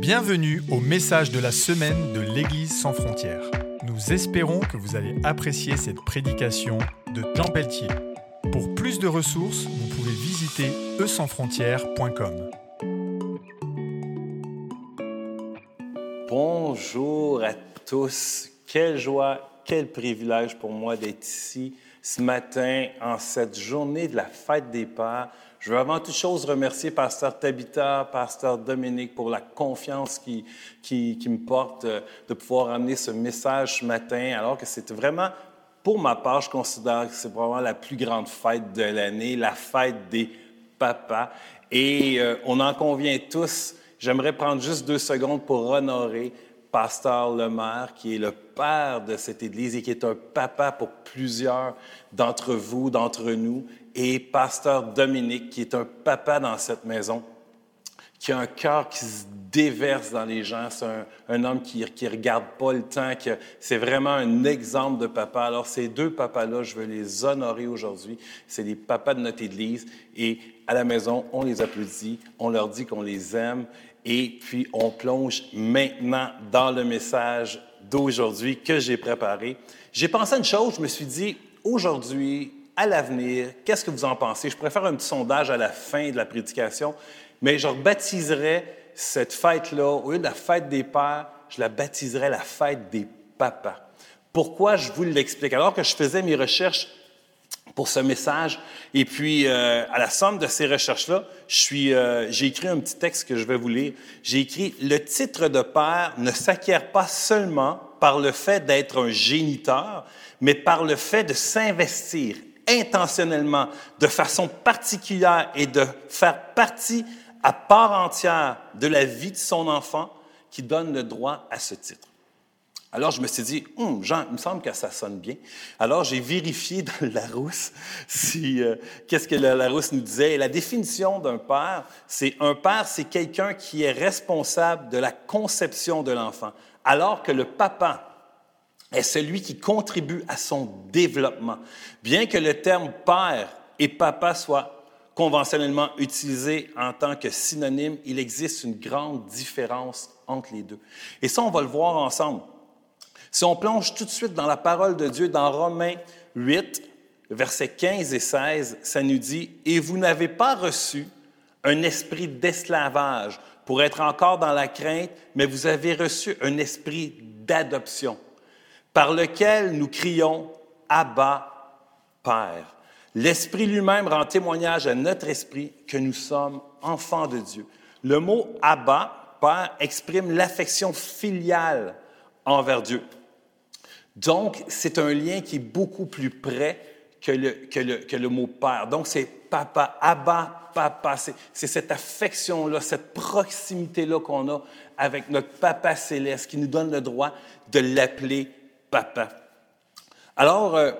Bienvenue au message de la semaine de l'Église sans frontières. Nous espérons que vous allez apprécier cette prédication de Jean Pelletier. Pour plus de ressources, vous pouvez visiter eusansfrontières.com. Bonjour à tous. Quelle joie, quel privilège pour moi d'être ici ce matin en cette journée de la fête des pères. Je veux avant toute chose remercier Pasteur Tabitha, Pasteur Dominique pour la confiance qui, qui, me porte euh, de pouvoir amener ce message ce matin, alors que c'est vraiment, pour ma part, je considère que c'est vraiment la plus grande fête de l'année, la fête des papas. Et euh, on en convient tous. J'aimerais prendre juste deux secondes pour honorer Pasteur Lemaire, qui est le père de cette Église et qui est un papa pour plusieurs d'entre vous, d'entre nous, et Pasteur Dominique, qui est un papa dans cette maison, qui a un cœur qui se déverse dans les gens. C'est un, homme qui ne regarde pas le temps. C'est vraiment un exemple de papa. Alors, ces deux papas-là, je veux les honorer aujourd'hui. C'est les papas de notre Église. Et à la maison, on les applaudit, on leur dit qu'on les aime. Et puis, on plonge maintenant dans le message d'aujourd'hui que j'ai préparé. J'ai pensé à une chose, je me suis dit, aujourd'hui, à l'avenir, qu'est-ce que vous en pensez? Je pourrais faire un petit sondage à la fin de la prédication, mais je rebaptiserais cette fête-là, au lieu de la fête des pères, je la baptiserais la fête des papas. Pourquoi je vous l'explique? Alors que je faisais mes recherches pour ce message. Et puis, euh, à la somme de ces recherches-là, euh, j'ai écrit un petit texte que je vais vous lire. J'ai écrit Le titre de père ne s'acquiert pas seulement par le fait d'être un géniteur, mais par le fait de s'investir intentionnellement, de façon particulière et de faire partie à part entière de la vie de son enfant qui donne le droit à ce titre. Alors, je me suis dit, hum, Jean, il me semble que ça sonne bien. Alors, j'ai vérifié dans Larousse si, euh, qu'est-ce que Larousse nous disait. Et la définition d'un père, c'est un père, c'est quelqu'un qui est responsable de la conception de l'enfant, alors que le papa est celui qui contribue à son développement. Bien que le terme père et papa soient conventionnellement utilisés en tant que synonyme, il existe une grande différence entre les deux. Et ça, on va le voir ensemble. Si on plonge tout de suite dans la parole de Dieu, dans Romains 8, versets 15 et 16, ça nous dit, Et vous n'avez pas reçu un esprit d'esclavage pour être encore dans la crainte, mais vous avez reçu un esprit d'adoption, par lequel nous crions Abba, Père. L'Esprit lui-même rend témoignage à notre esprit que nous sommes enfants de Dieu. Le mot Abba, Père, exprime l'affection filiale envers Dieu. Donc, c'est un lien qui est beaucoup plus près que le, que le, que le mot père. Donc, c'est papa, Abba, papa. C'est cette affection-là, cette proximité-là qu'on a avec notre papa céleste qui nous donne le droit de l'appeler papa. Alors, euh,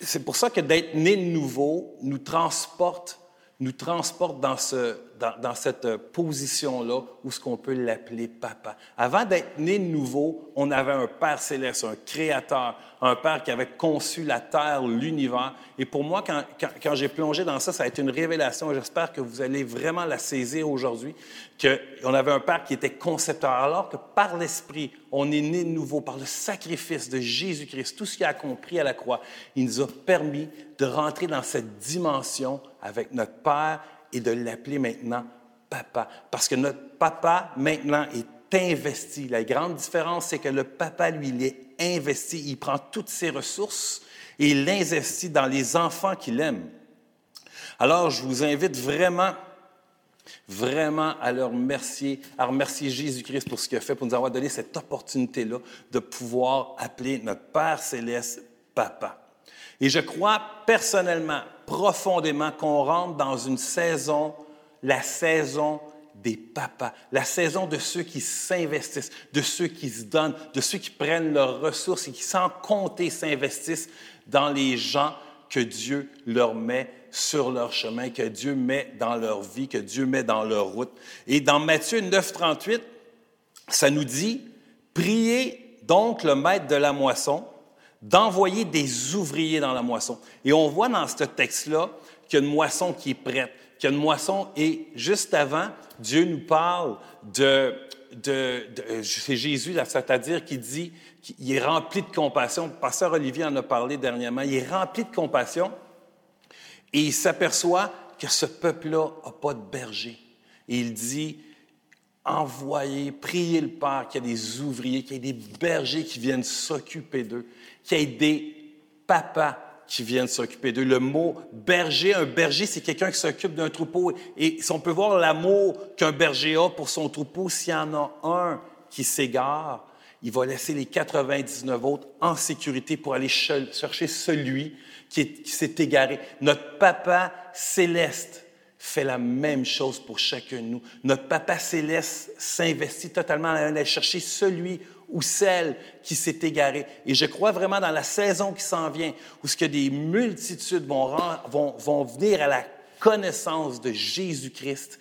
c'est pour ça que d'être né de nouveau nous transporte, nous transporte dans ce, dans, cette position-là où ce qu'on peut l'appeler papa. Avant d'être né de nouveau, on avait un Père céleste, un créateur, un Père qui avait conçu la terre, l'univers. Et pour moi, quand, quand, j'ai plongé dans ça, ça a été une révélation. J'espère que vous allez vraiment la saisir aujourd'hui, qu'on avait un Père qui était concepteur, alors que par l'Esprit, on est né de nouveau, par le sacrifice de Jésus-Christ, tout ce qu'il a accompli à la croix, il nous a permis de rentrer dans cette dimension avec notre Père et de l'appeler maintenant papa. Parce que notre papa, maintenant, est investi. La grande différence, c'est que le papa, lui, il est investi. Il prend toutes ses ressources et il l'investit dans les enfants qu'il aime. Alors, je vous invite vraiment, vraiment à leur remercier, à remercier Jésus-Christ pour ce qu'il a fait, pour nous avoir donné cette opportunité-là de pouvoir appeler notre Père céleste papa. Et je crois personnellement, profondément, qu'on rentre dans une saison, la saison des papas, la saison de ceux qui s'investissent, de ceux qui se donnent, de ceux qui prennent leurs ressources et qui, sans compter, s'investissent dans les gens que Dieu leur met sur leur chemin, que Dieu met dans leur vie, que Dieu met dans leur route. Et dans Matthieu 9, 38, ça nous dit, priez donc le maître de la moisson d'envoyer des ouvriers dans la moisson. Et on voit dans ce texte-là qu'il y a une moisson qui est prête, qu'il y a une moisson, et juste avant, Dieu nous parle de, de, c'est Jésus, c'est-à-dire qui dit qu'il est rempli de compassion. Pasteur Olivier en a parlé dernièrement. Il est rempli de compassion et il s'aperçoit que ce peuple-là n'a pas de berger. Et il dit, envoyez, priez le Père qu'il y ait des ouvriers, qu'il y ait des bergers qui viennent s'occuper d'eux, qu'il y ait des papas qui viennent s'occuper d'eux. Le mot berger, un berger, c'est quelqu'un qui s'occupe d'un troupeau. Et si on peut voir l'amour qu'un berger a pour son troupeau, s'il y en a un qui s'égare, il va laisser les 99 autres en sécurité pour aller chercher celui qui s'est égaré. Notre Papa céleste fait la même chose pour chacun de nous. Notre Papa céleste s'investit totalement à aller chercher celui ou celle qui s'est égaré. Et je crois vraiment dans la saison qui s'en vient, où ce que des multitudes vont, vont, vont venir à la connaissance de Jésus-Christ.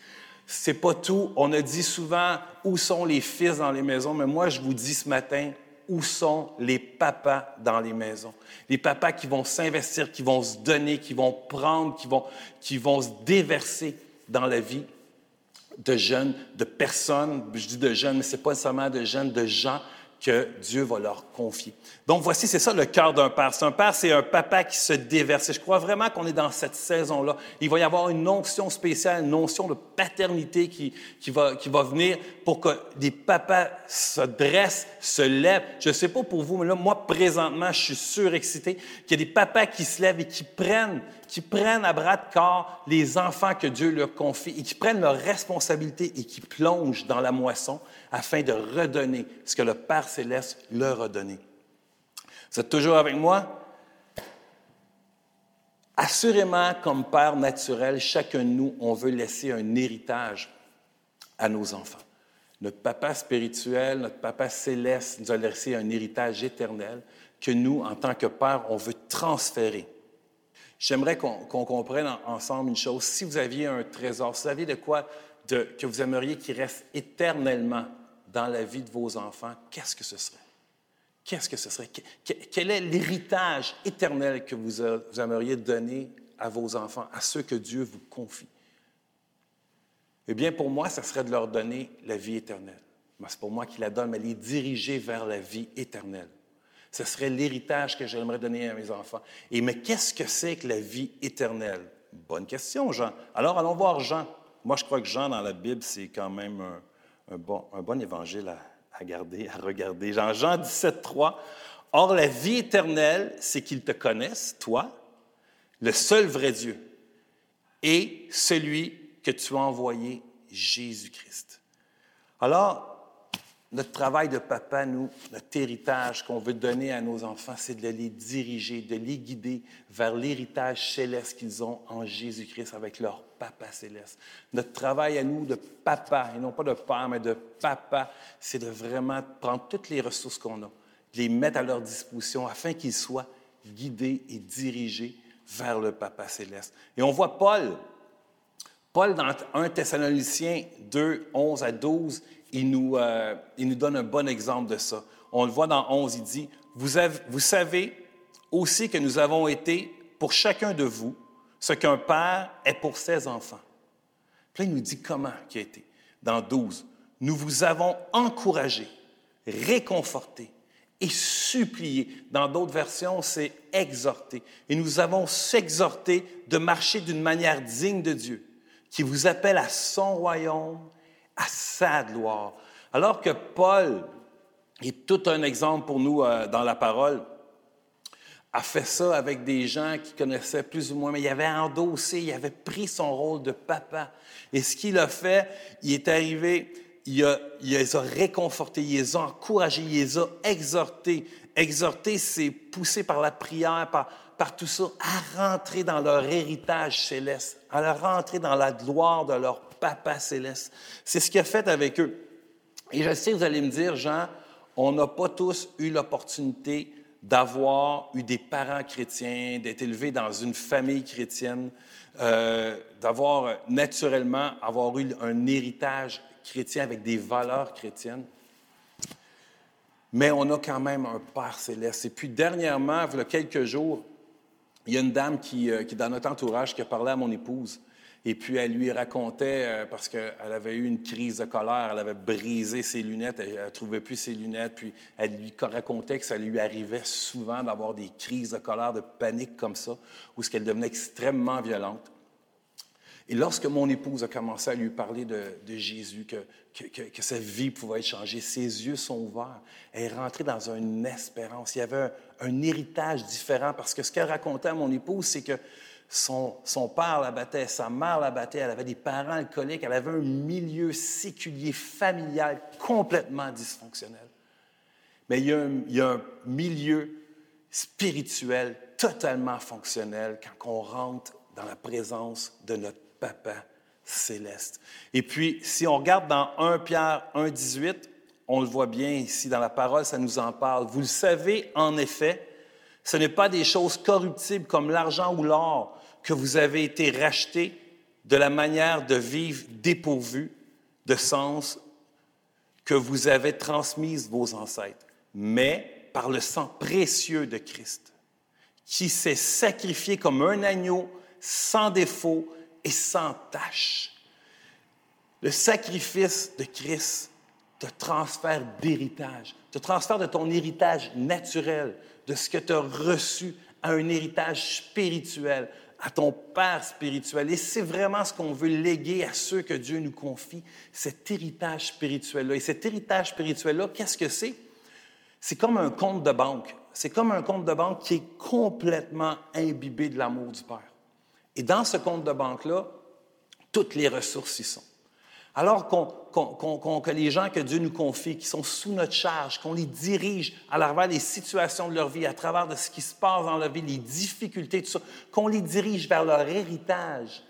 C'est pas tout. On a dit souvent où sont les fils dans les maisons, mais moi je vous dis ce matin où sont les papas dans les maisons. Les papas qui vont s'investir, qui vont se donner, qui vont prendre, qui vont, qui vont se déverser dans la vie de jeunes, de personnes, je dis de jeunes, mais ce n'est pas seulement de jeunes, de gens que Dieu va leur confier. Donc voici, c'est ça le cœur d'un père. C'est un père, c'est un papa qui se déverse. Et je crois vraiment qu'on est dans cette saison-là. Il va y avoir une notion spéciale, une notion de paternité qui, qui, va, qui va venir pour que des papas se dressent, se lèvent. Je ne sais pas pour vous, mais là, moi, présentement, je suis surexcité qu'il y a des papas qui se lèvent et qui prennent, qui prennent à bras de corps les enfants que Dieu leur confie et qui prennent leurs responsabilités et qui plongent dans la moisson afin de redonner ce que le Père céleste leur a donné. Vous êtes toujours avec moi? Assurément, comme Père naturel, chacun de nous, on veut laisser un héritage à nos enfants. Notre Papa spirituel, notre Papa céleste nous a laissé un héritage éternel que nous, en tant que Père, on veut transférer. J'aimerais qu'on comprenne ensemble une chose. Si vous aviez un trésor, si vous aviez de quoi que vous aimeriez qu'il reste éternellement dans la vie de vos enfants, qu'est-ce que ce serait? Qu'est-ce que ce serait? Quel est l'héritage éternel que vous, aimeriez donner à vos enfants, à ceux que Dieu vous confie? Eh bien, pour moi, ce serait de leur donner la vie éternelle. C'est pour moi qui la donne, mais les diriger vers la vie éternelle. Ce serait l'héritage que j'aimerais donner à mes enfants. Et mais qu'est-ce que c'est que la vie éternelle? Bonne question, Jean. Alors, allons voir Jean. Moi, je crois que Jean, dans la Bible, c'est quand même un, un bon, un bon évangile à, garder, à regarder. Jean, Jean 17, 3. Or, la vie éternelle, c'est qu'ils te connaissent, toi, le seul vrai Dieu, et celui que tu as envoyé, Jésus-Christ. Alors, notre travail de papa, nous, notre héritage qu'on veut donner à nos enfants, c'est de les diriger, de les guider vers l'héritage céleste qu'ils ont en Jésus-Christ avec leur Papa céleste. Notre travail à nous de papa, et non pas de père, mais de papa, c'est de vraiment prendre toutes les ressources qu'on a, de les mettre à leur disposition afin qu'ils soient guidés et dirigés vers le Papa céleste. Et on voit Paul. Paul, dans 1 Thessaloniciens 2, 11 à 12, il nous, euh, il nous donne un bon exemple de ça. On le voit dans 11, il dit, vous, avez, vous savez aussi que nous avons été, pour chacun de vous, ce qu'un père est pour ses enfants. Puis il nous dit comment qui a été. Dans 12, nous vous avons encouragé, réconforté et supplié. Dans d'autres versions, c'est exhorté. Et nous avons s'exhorté de marcher d'une manière digne de Dieu, qui vous appelle à son royaume, à sa gloire. Alors que Paul est tout un exemple pour nous euh, dans la parole, a fait ça avec des gens qui connaissaient plus ou moins, mais il avait endossé, il avait pris son rôle de papa. Et ce qu'il a fait, il est arrivé, il, a, il les a réconfortés, il les a encouragés, il les a exhortés. Exhorter, c'est pousser par la prière, par, par tout ça, à rentrer dans leur héritage céleste, à rentrer dans la gloire de leur papa céleste. C'est ce qu'il a fait avec eux. Et je sais, vous allez me dire, Jean, on n'a pas tous eu l'opportunité d'avoir eu des parents chrétiens, d'être élevé dans une famille chrétienne, euh, d'avoir naturellement avoir eu un héritage chrétien avec des valeurs chrétiennes. mais on a quand même un Père céleste. Et puis dernièrement, il y a quelques jours, il y a une dame qui, euh, dans notre entourage qui a parlé à mon épouse. Et puis, elle lui racontait, euh, parce qu'elle avait eu une crise de colère, elle avait brisé ses lunettes, elle ne trouvait plus ses lunettes, puis elle lui racontait que ça lui arrivait souvent d'avoir des crises de colère, de panique comme ça, où ce qu'elle devenait extrêmement violente. Et lorsque mon épouse a commencé à lui parler de, Jésus, que, que, sa vie pouvait être changée, ses yeux sont ouverts. Elle est rentrée dans une espérance. Il y avait un héritage différent parce que ce qu'elle racontait à mon épouse, c'est que son, père la battait, sa mère la battait, elle avait des parents alcooliques, elle avait un milieu séculier, familial complètement dysfonctionnel. Mais il y, a un, milieu spirituel totalement fonctionnel quand on rentre dans la présence de notre Papa céleste. Et puis, si on regarde dans 1 Pierre 1, 18, on le voit bien ici dans la parole, ça nous en parle. Vous le savez, en effet, ce n'est pas des choses corruptibles comme l'argent ou l'or que vous avez été rachetés de la manière de vivre dépourvue de sens que vous avez transmise vos ancêtres, mais par le sang précieux de Christ, qui s'est sacrifié comme un agneau sans défaut et sans tache. Le sacrifice de Christ te transfère d'héritage, te transfère de ton héritage naturel, de ce que tu as reçu à un héritage spirituel, à ton Père spirituel. Et c'est vraiment ce qu'on veut léguer à ceux que Dieu nous confie, cet héritage spirituel-là. Et cet héritage spirituel-là, qu'est-ce que c'est? C'est comme un compte de banque. C'est comme un compte de banque qui est complètement imbibé de l'amour du Père. Et dans ce compte de banque-là, toutes les ressources y sont. Alors que les gens que Dieu nous confie, qui sont sous notre charge, qu'on les dirige à travers les situations de leur vie, à travers de ce qui se passe dans leur vie, les difficultés, tout ça, qu'on les dirige vers leur héritage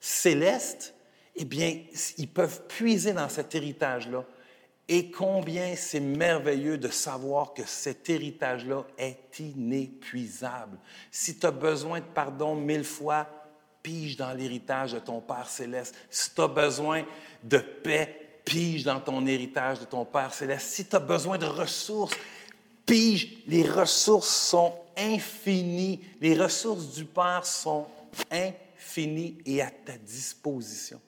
céleste, eh bien, ils peuvent puiser dans cet héritage-là. Et combien c'est merveilleux de savoir que cet héritage-là est inépuisable. Si tu as besoin de pardon mille fois, pige dans l'héritage de ton Père céleste. Si tu as besoin de paix, pige dans ton héritage de ton Père céleste. Si tu as besoin de ressources, pige. Les ressources sont infinies. Les ressources du Père sont infinies et à ta disposition.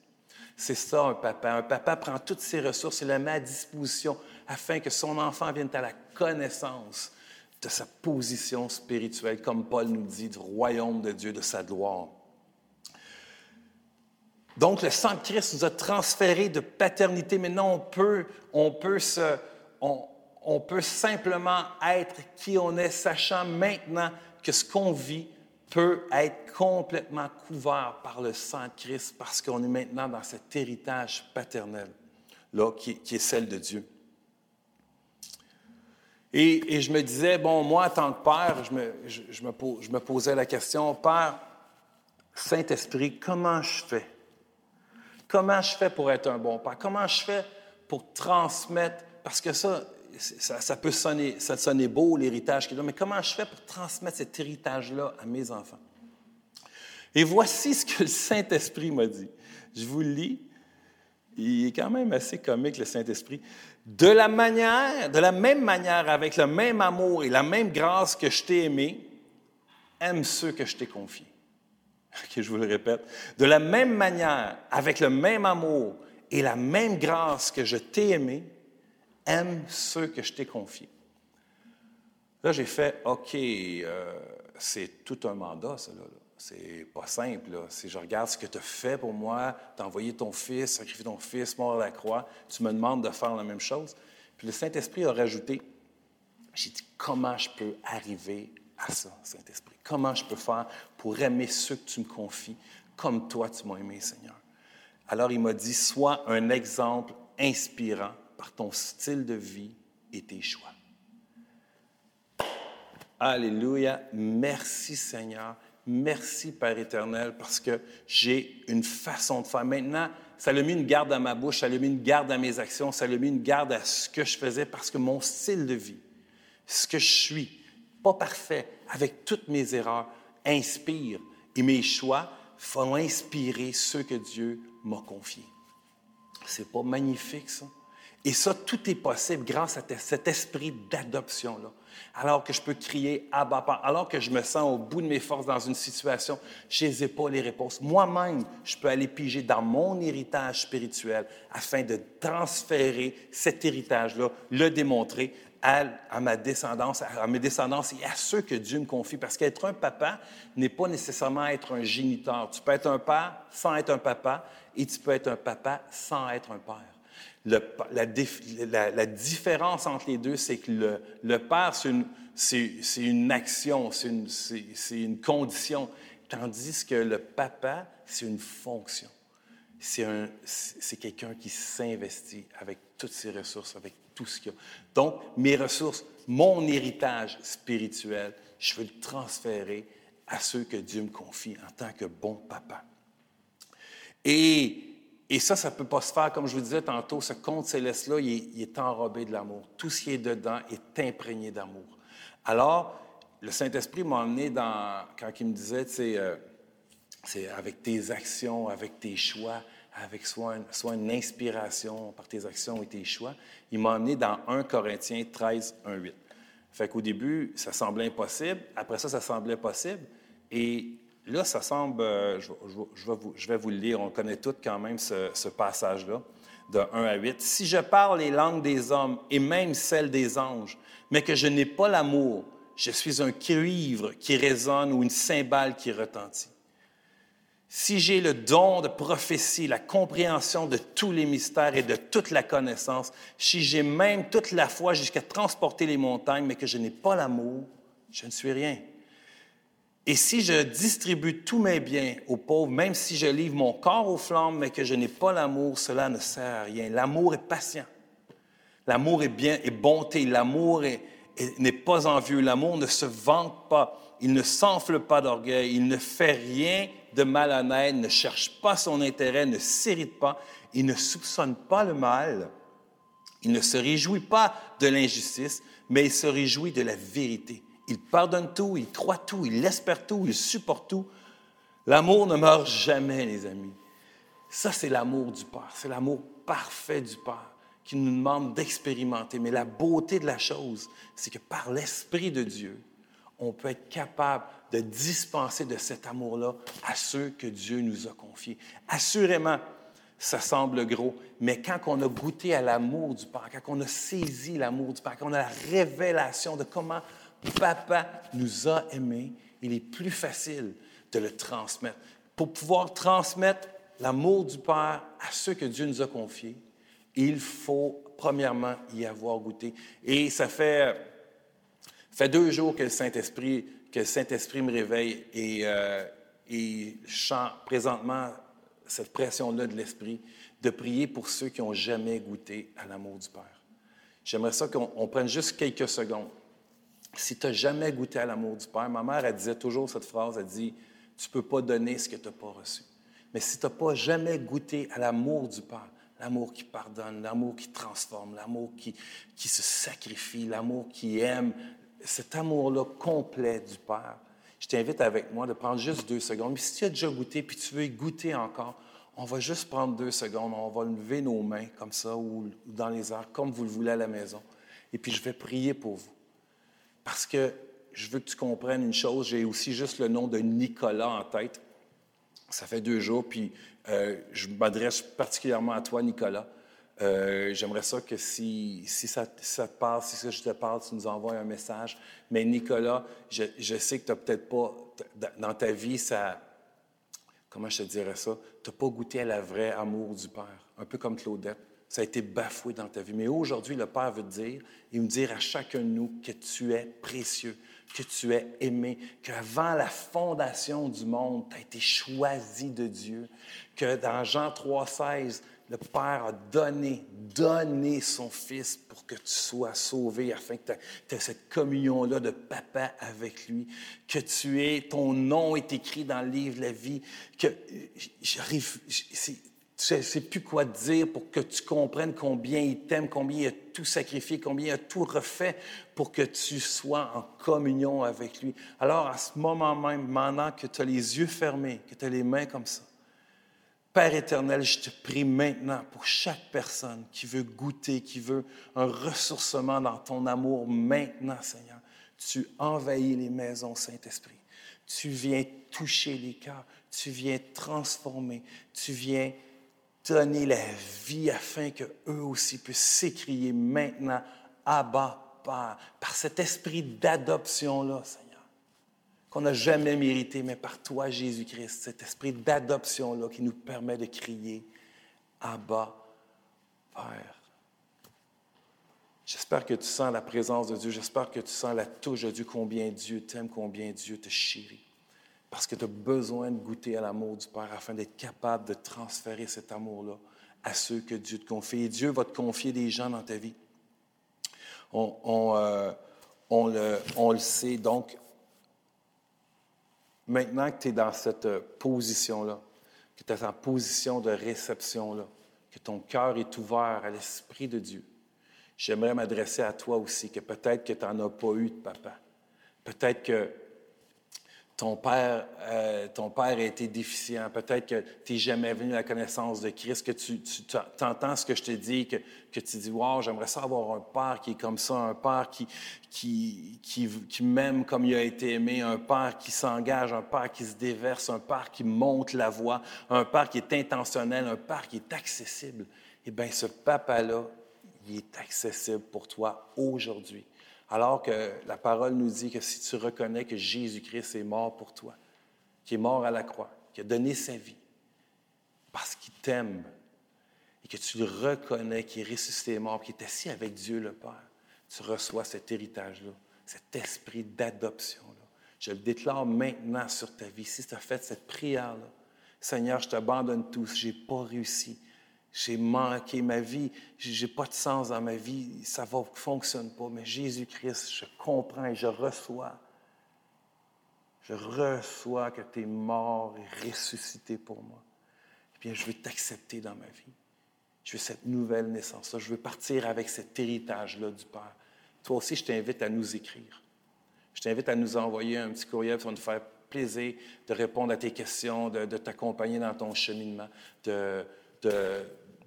C'est ça un papa. Un papa prend toutes ses ressources et les met à disposition afin que son enfant vienne à la connaissance de sa position spirituelle, comme Paul nous dit, du royaume de Dieu, de sa gloire. Donc, le sang de Christ nous a transféré de paternité. Maintenant, on on, peut simplement être qui on est, sachant maintenant que ce qu'on vit peut être complètement couvert par le sang de Christ parce qu'on est maintenant dans cet héritage paternel, là, qui, est celle de Dieu. Et, je me disais, bon, moi, en tant que père, je me, je me posais la question, Père, Saint-Esprit, comment je fais Comment je fais pour être un bon père? Comment je fais pour transmettre? Parce que ça, ça, peut sonner, ça beau, l'héritage qu'il a, mais comment je fais pour transmettre cet héritage-là à mes enfants? Et voici ce que le Saint-Esprit m'a dit. Je vous le lis. Il est quand même assez comique, le Saint-Esprit. De la manière, de la même manière, avec le même amour et la même grâce que je t'ai aimé, aime ceux que je t'ai confiés. OK, je vous le répète. De la même manière, avec le même amour et la même grâce que je t'ai aimé, aime ceux que je t'ai confiés. Là, j'ai fait, OK, euh, c'est tout un mandat, ça, là. C'est pas simple. Là. Si je regarde ce que tu as fait pour moi, t'as envoyé ton fils, sacrifié ton fils, mort à la croix, tu me demandes de faire la même chose. Puis le Saint-Esprit a rajouté, j'ai dit, comment je peux arriver à ça, Saint-Esprit? Comment je peux faire pour aimer ceux que tu me confies comme toi tu m'as aimé, Seigneur? Alors il m'a dit, sois un exemple inspirant par ton style de vie et tes choix. Alléluia. Merci Seigneur. Merci Père éternel parce que j'ai une façon de faire. Maintenant, ça a mis une garde à ma bouche, ça a mis une garde à mes actions, ça a mis une garde à ce que je faisais parce que mon style de vie, ce que je suis, pas parfait, avec toutes mes erreurs, inspire. Et mes choix font inspirer ceux que Dieu m'a confiés. C'est pas magnifique, ça? Et ça, tout est possible grâce à cet esprit d'adoption-là. Alors que je peux crier Abba, alors que je me sens au bout de mes forces dans une situation, je n'ai pas les réponses. Moi-même, je peux aller piger dans mon héritage spirituel afin de transférer cet héritage-là, le démontrer à, ma descendance, à mes descendants et à ceux que Dieu me confie. Parce qu'être un papa n'est pas nécessairement être un géniteur. Tu peux être un père sans être un papa et tu peux être un papa sans être un père la, différence entre les deux, c'est que le, le père, c'est une, action, c'est une, une, condition, tandis que le papa, c'est une fonction. C'est quelqu'un qui s'investit avec toutes ses ressources, avec Donc, mes ressources, mon héritage spirituel, je veux le transférer à ceux que Dieu me confie en tant que bon papa. Et ça, ça ne peut pas se faire, comme je vous disais tantôt, ce conte céleste-là, il, est enrobé de l'amour. Tout ce qui est dedans est imprégné d'amour. Alors, le Saint-Esprit m'a emmené dans, quand il me disait, tu euh, c'est avec tes actions, avec tes choix, avec soit, soit, une inspiration par tes actions et tes choix, il m'a emmené dans 1 Corinthiens 13, 1, 8. Fait qu'au début, ça semblait impossible. Après ça, ça semblait possible. Et Là, ça semble, euh, je, vais vous, le lire, on connaît tous quand même ce, passage-là, de 1 à 8. Si je parle les langues des hommes et même celles des anges, mais que je n'ai pas l'amour, je suis un cuivre qui résonne ou une cymbale qui retentit. Si j'ai le don de prophétie, la compréhension de tous les mystères et de toute la connaissance, si j'ai même toute la foi jusqu'à transporter les montagnes, mais que je n'ai pas l'amour, je ne suis rien. Et si je distribue tous mes biens aux pauvres, même si je livre mon corps aux flammes, mais que je n'ai pas l'amour, cela ne sert à rien. L'amour est patient. L'amour est bien et bonté. L'amour n'est pas envieux. L'amour ne se vante pas. Il ne s'enfle pas d'orgueil. Il ne fait rien de malhonnête, ne cherche pas son intérêt, ne s'irrite pas. Il ne soupçonne pas le mal. Il ne se réjouit pas de l'injustice, mais il se réjouit de la vérité. Il pardonne tout, il croit tout, il espère tout, il supporte tout. L'amour ne meurt jamais, les amis. Ça, c'est l'amour du Père. C'est l'amour parfait du Père qui nous demande d'expérimenter. Mais la beauté de la chose, c'est que par l'Esprit de Dieu, on peut être capable de dispenser de cet amour-là à ceux que Dieu nous a confiés. Assurément, ça semble gros, mais quand on a goûté à l'amour du Père, quand on a saisi l'amour du Père, quand on a la révélation de comment Papa nous a aimés, il est plus facile de le transmettre. Pour pouvoir transmettre l'amour du Père à ceux que Dieu nous a confiés, il faut premièrement y avoir goûté. Et ça fait, fait deux jours que le Saint-Esprit, Saint-Esprit me réveille et, euh, présentement cette pression-là de l'Esprit de prier pour ceux qui n'ont jamais goûté à l'amour du Père. J'aimerais ça qu'on prenne juste quelques secondes si tu n'as jamais goûté à l'amour du Père, ma mère, elle disait toujours cette phrase, elle dit, tu ne peux pas donner ce que tu n'as pas reçu. Mais si tu n'as pas jamais goûté à l'amour du Père, l'amour qui pardonne, l'amour qui transforme, l'amour qui, qui se sacrifie, l'amour qui aime, cet amour-là complet du Père, je t'invite avec moi de prendre juste deux secondes. Mais si tu as déjà goûté puis tu veux goûter encore, on va juste prendre deux secondes, on va lever nos mains comme ça ou dans les airs, comme vous le voulez à la maison. Et puis je vais prier pour vous. Parce que je veux que tu comprennes une chose, j'ai aussi juste le nom de Nicolas en tête. Ça fait deux jours, puis euh, je m'adresse particulièrement à toi, Nicolas. Euh, j'aimerais ça que si, ça, te parle, si je te parle, tu nous envoies un message. Mais Nicolas, je, je sais que tu n'as peut-être pas, dans ta vie, ça, comment je te dirais ça, tu n'as pas goûté à la vraie amour du Père, un peu comme Claudette ça a été bafoué dans ta vie. Mais aujourd'hui, le Père veut te dire et me dire à chacun de nous que tu es précieux, que tu es aimé, qu'avant la fondation du monde, tu as été choisi de Dieu, que dans Jean 3,16, le Père a donné, donné son Fils pour que tu sois sauvé, afin que tu aies cette communion-là de papa avec lui, que tu es, ton nom est écrit dans le livre de la vie, que j'arrive, tu ne sais plus quoi dire pour que tu comprennes combien il t'aime, combien il a tout sacrifié, combien il a tout refait pour que tu sois en communion avec lui. Alors, à ce moment même, maintenant que tu as les yeux fermés, que tu as les mains comme ça, Père éternel, je te prie maintenant pour chaque personne qui veut goûter, qui veut un ressourcement dans ton amour maintenant, Seigneur. Tu envahis les maisons, Saint-Esprit. Tu viens toucher les cœurs. Tu viens transformer. Tu viens donner la vie afin qu'eux aussi puissent s'écrier maintenant, Abba, Père, par cet esprit d'adoption-là, Seigneur qu'on n'a jamais mérité, mais par toi, Jésus-Christ, cet esprit d'adoption-là qui nous permet de crier Abba, Père. J'espère que tu sens la présence de Dieu. J'espère que tu sens la touche de Dieu, combien Dieu t'aime, combien Dieu te chérit. Parce que tu as besoin de goûter à l'amour du Père afin d'être capable de transférer cet amour-là à ceux que Dieu te confie. Et Dieu va te confier des gens dans ta vie. On, euh, le, on le sait. Donc, Maintenant que tu es dans cette euh, position-là, que tu es en position de réception-là, que ton cœur est ouvert à l'Esprit de Dieu, j'aimerais m'adresser à toi aussi, que peut-être que tu n'en as pas eu de papa. Peut-être que ton père, euh, ton père a été déficient. Peut-être que tu n'es jamais venu à la connaissance de Christ, que tu, entends ce que je te dis, que, tu dis Wow, j'aimerais ça avoir un père qui est comme ça, un père qui, qui, qui, qui m'aime comme il a été aimé, un père qui s'engage, un père qui se déverse, un père qui monte la voix, un père qui est intentionnel, un père qui est accessible. Eh bien, ce papa-là, il est accessible pour toi aujourd'hui. Alors que la parole nous dit que si tu reconnais que Jésus-Christ est mort pour toi, qu'il est mort à la croix, qu'il a donné sa vie, parce qu'il t'aime, et que tu le reconnais qu'il est ressuscité mort, qu'il est assis avec Dieu le Père, tu reçois cet héritage-là, cet esprit d'adoption-là. Je le déclare maintenant sur ta vie. Si tu as fait cette prière-là, Seigneur, je t'abandonne tout, je n'ai pas réussi, j'ai manqué ma vie, j'ai pas de sens dans ma vie, ça ne fonctionne pas. Mais Jésus-Christ, je comprends et je reçois. Je reçois que tu es mort et ressuscité pour moi. Eh bien, je veux t'accepter dans ma vie. Je veux cette nouvelle naissance-là. Je veux partir avec cet héritage-là du Père. Toi aussi, je t'invite à nous écrire. Je t'invite à nous envoyer un petit courriel, ça va nous faire plaisir de répondre à tes questions, de, t'accompagner dans ton cheminement, de,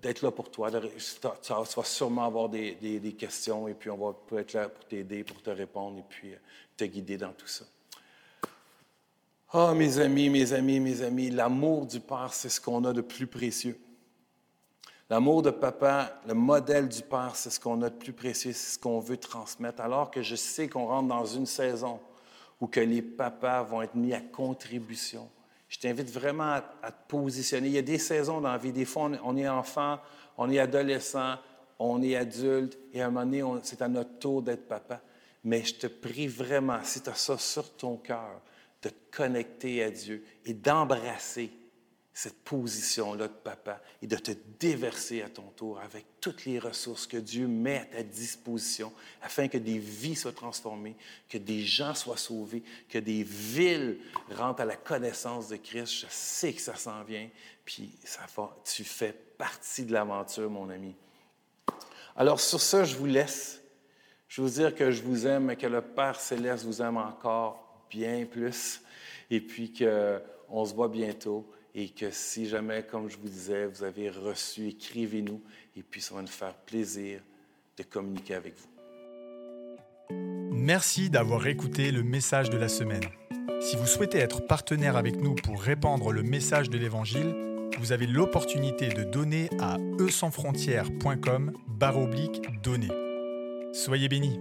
d'être là pour toi. Tu vas sûrement avoir des, questions et puis on va être là pour t'aider, pour te répondre et puis euh, te guider dans tout ça. Ah, mes amis, mes amis, mes amis, l'amour du Père, c'est ce qu'on a de plus précieux. L'amour de papa, le modèle du Père, c'est ce qu'on a de plus précieux, c'est ce qu'on veut transmettre. Alors que je sais qu'on rentre dans une saison où que les papas vont être mis à contribution je t'invite vraiment à, te positionner. Il y a des saisons dans la vie. Des fois, on, est enfant, on est adolescent, on est adulte, et à un moment donné, c'est à notre tour d'être papa. Mais je te prie vraiment, si tu as ça sur ton cœur, de te connecter à Dieu et d'embrasser cette position-là de papa et de te déverser à ton tour avec toutes les ressources que Dieu met à ta disposition afin que des vies soient transformées, que des gens soient sauvés, que des villes rentrent à la connaissance de Christ. Je sais que ça s'en vient, puis ça tu fais partie de l'aventure, mon ami. Alors sur ça, je vous laisse. Je veux vous dire que je vous aime et que le Père céleste vous aime encore bien plus et puis qu'on se voit bientôt et que si jamais, comme je vous disais, vous avez reçu, écrivez-nous et puis ça nous faire plaisir de communiquer avec vous. Merci d'avoir écouté le message de la semaine. Si vous souhaitez être partenaire avec nous pour répandre le message de l'Évangile, vous avez l'opportunité de donner à eusansfrontières.com oblique donner. Soyez bénis.